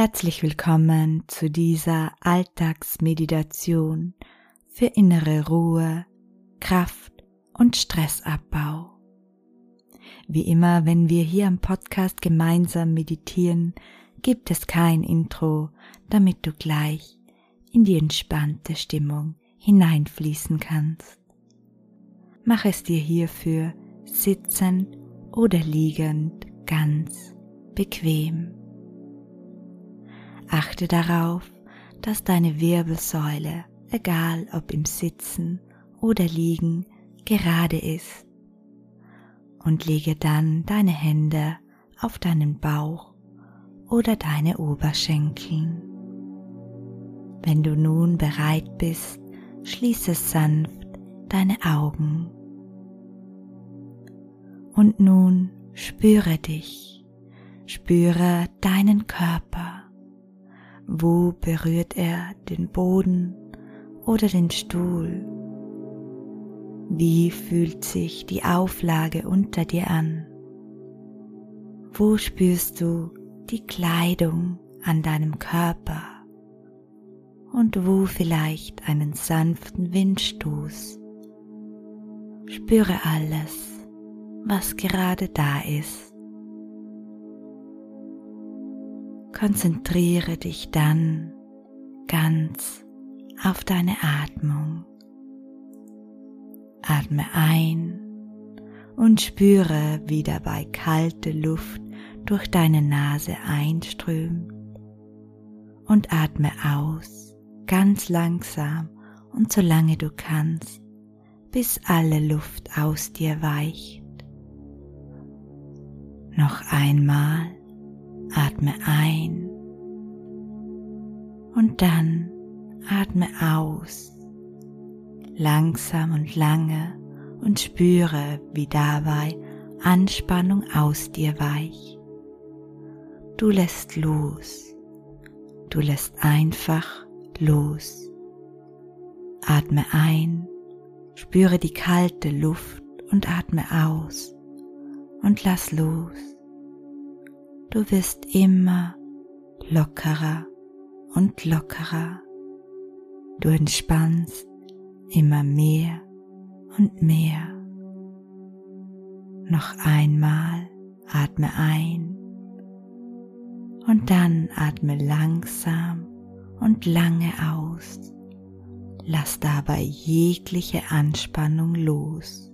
Herzlich willkommen zu dieser Alltagsmeditation für innere Ruhe, Kraft und Stressabbau. Wie immer, wenn wir hier im Podcast gemeinsam meditieren, gibt es kein Intro, damit du gleich in die entspannte Stimmung hineinfließen kannst. Mach es dir hierfür sitzend oder liegend ganz bequem. Achte darauf, dass deine Wirbelsäule, egal ob im Sitzen oder Liegen, gerade ist. Und lege dann deine Hände auf deinen Bauch oder deine Oberschenkeln. Wenn du nun bereit bist, schließe sanft deine Augen. Und nun spüre dich, spüre deinen Körper. Wo berührt er den Boden oder den Stuhl? Wie fühlt sich die Auflage unter dir an? Wo spürst du die Kleidung an deinem Körper? Und wo vielleicht einen sanften Windstoß? Spüre alles, was gerade da ist. Konzentriere dich dann ganz auf deine Atmung. Atme ein und spüre, wie dabei kalte Luft durch deine Nase einströmt und atme aus, ganz langsam und so lange du kannst, bis alle Luft aus dir weicht. Noch einmal Atme ein und dann atme aus, langsam und lange und spüre, wie dabei Anspannung aus dir weicht. Du lässt los, du lässt einfach los. Atme ein, spüre die kalte Luft und atme aus und lass los. Du wirst immer lockerer und lockerer. Du entspannst immer mehr und mehr. Noch einmal atme ein und dann atme langsam und lange aus. Lass dabei jegliche Anspannung los.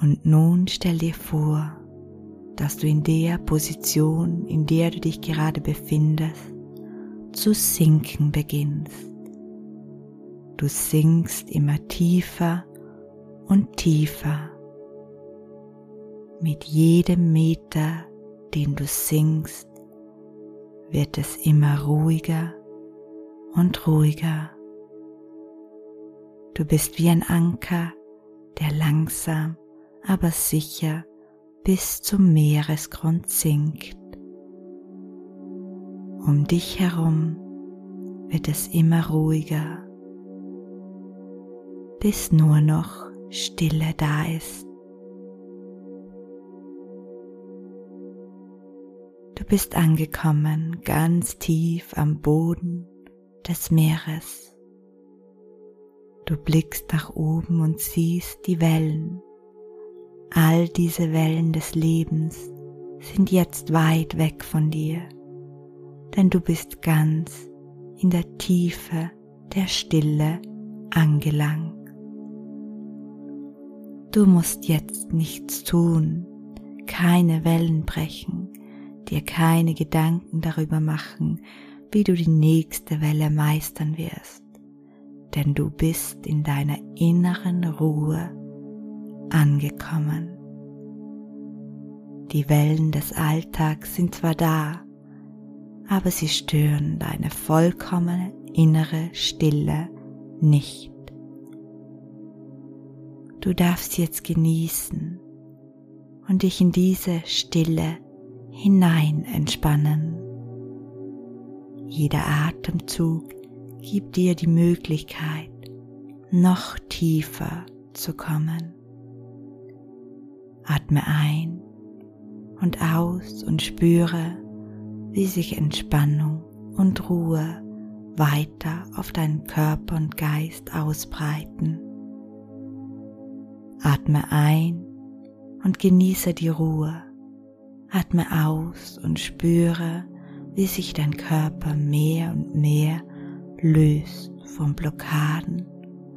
Und nun stell dir vor, dass du in der Position, in der du dich gerade befindest, zu sinken beginnst. Du sinkst immer tiefer und tiefer. Mit jedem Meter, den du sinkst, wird es immer ruhiger und ruhiger. Du bist wie ein Anker, der langsam, aber sicher bis zum Meeresgrund sinkt. Um dich herum wird es immer ruhiger, bis nur noch Stille da ist. Du bist angekommen ganz tief am Boden des Meeres. Du blickst nach oben und siehst die Wellen All diese Wellen des Lebens sind jetzt weit weg von dir, denn du bist ganz in der Tiefe der Stille angelangt. Du musst jetzt nichts tun, keine Wellen brechen, dir keine Gedanken darüber machen, wie du die nächste Welle meistern wirst, denn du bist in deiner inneren Ruhe angekommen. Die Wellen des Alltags sind zwar da, aber sie stören deine vollkommene innere Stille nicht. Du darfst jetzt genießen und dich in diese Stille hinein entspannen. Jeder Atemzug gibt dir die Möglichkeit, noch tiefer zu kommen. Atme ein und aus und spüre, wie sich Entspannung und Ruhe weiter auf deinen Körper und Geist ausbreiten. Atme ein und genieße die Ruhe. Atme aus und spüre, wie sich dein Körper mehr und mehr löst von Blockaden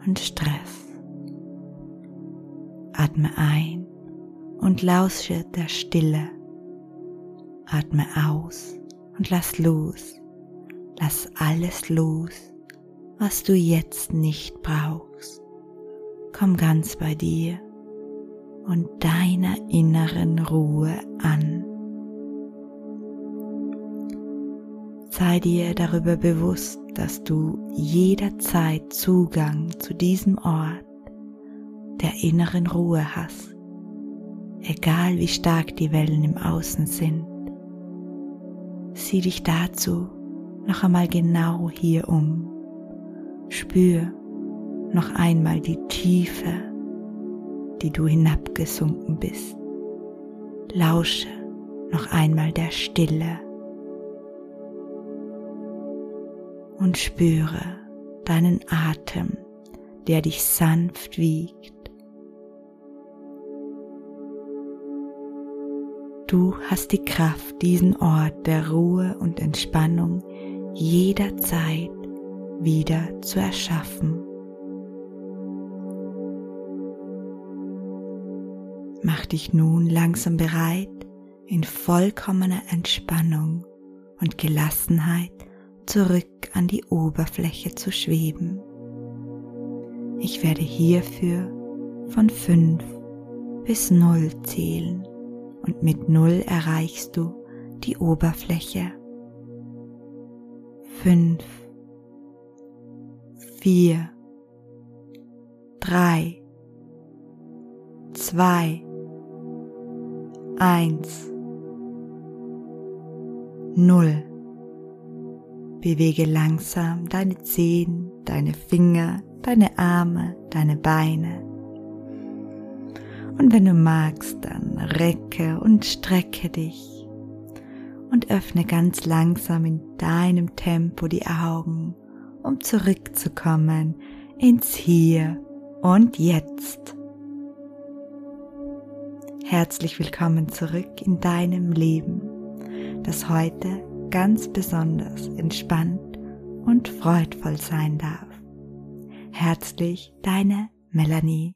und Stress. Atme ein und lausche der Stille. Atme aus und lass los. Lass alles los, was du jetzt nicht brauchst. Komm ganz bei dir und deiner inneren Ruhe an. Sei dir darüber bewusst, dass du jederzeit Zugang zu diesem Ort der inneren Ruhe hast, egal wie stark die Wellen im Außen sind. Sieh dich dazu noch einmal genau hier um. Spür noch einmal die Tiefe, die du hinabgesunken bist. Lausche noch einmal der Stille und spüre deinen Atem, der dich sanft wiegt. Du hast die Kraft, diesen Ort der Ruhe und Entspannung jederzeit wieder zu erschaffen. Mach dich nun langsam bereit, in vollkommener Entspannung und Gelassenheit zurück an die Oberfläche zu schweben. Ich werde hierfür von 5 bis 0 zählen und mit 0 erreichst du die Oberfläche. 5, 4, 3, 2, 1, 0. Bewege langsam deine Zehen, deine Finger, deine Arme, deine Beine. Und wenn du magst, dann recke und strecke dich und öffne ganz langsam in deinem Tempo die Augen, um zurückzukommen ins Hier und Jetzt. Herzlich willkommen zurück in deinem Leben, das heute ganz besonders entspannt und freudvoll sein darf. Herzlich deine Melanie.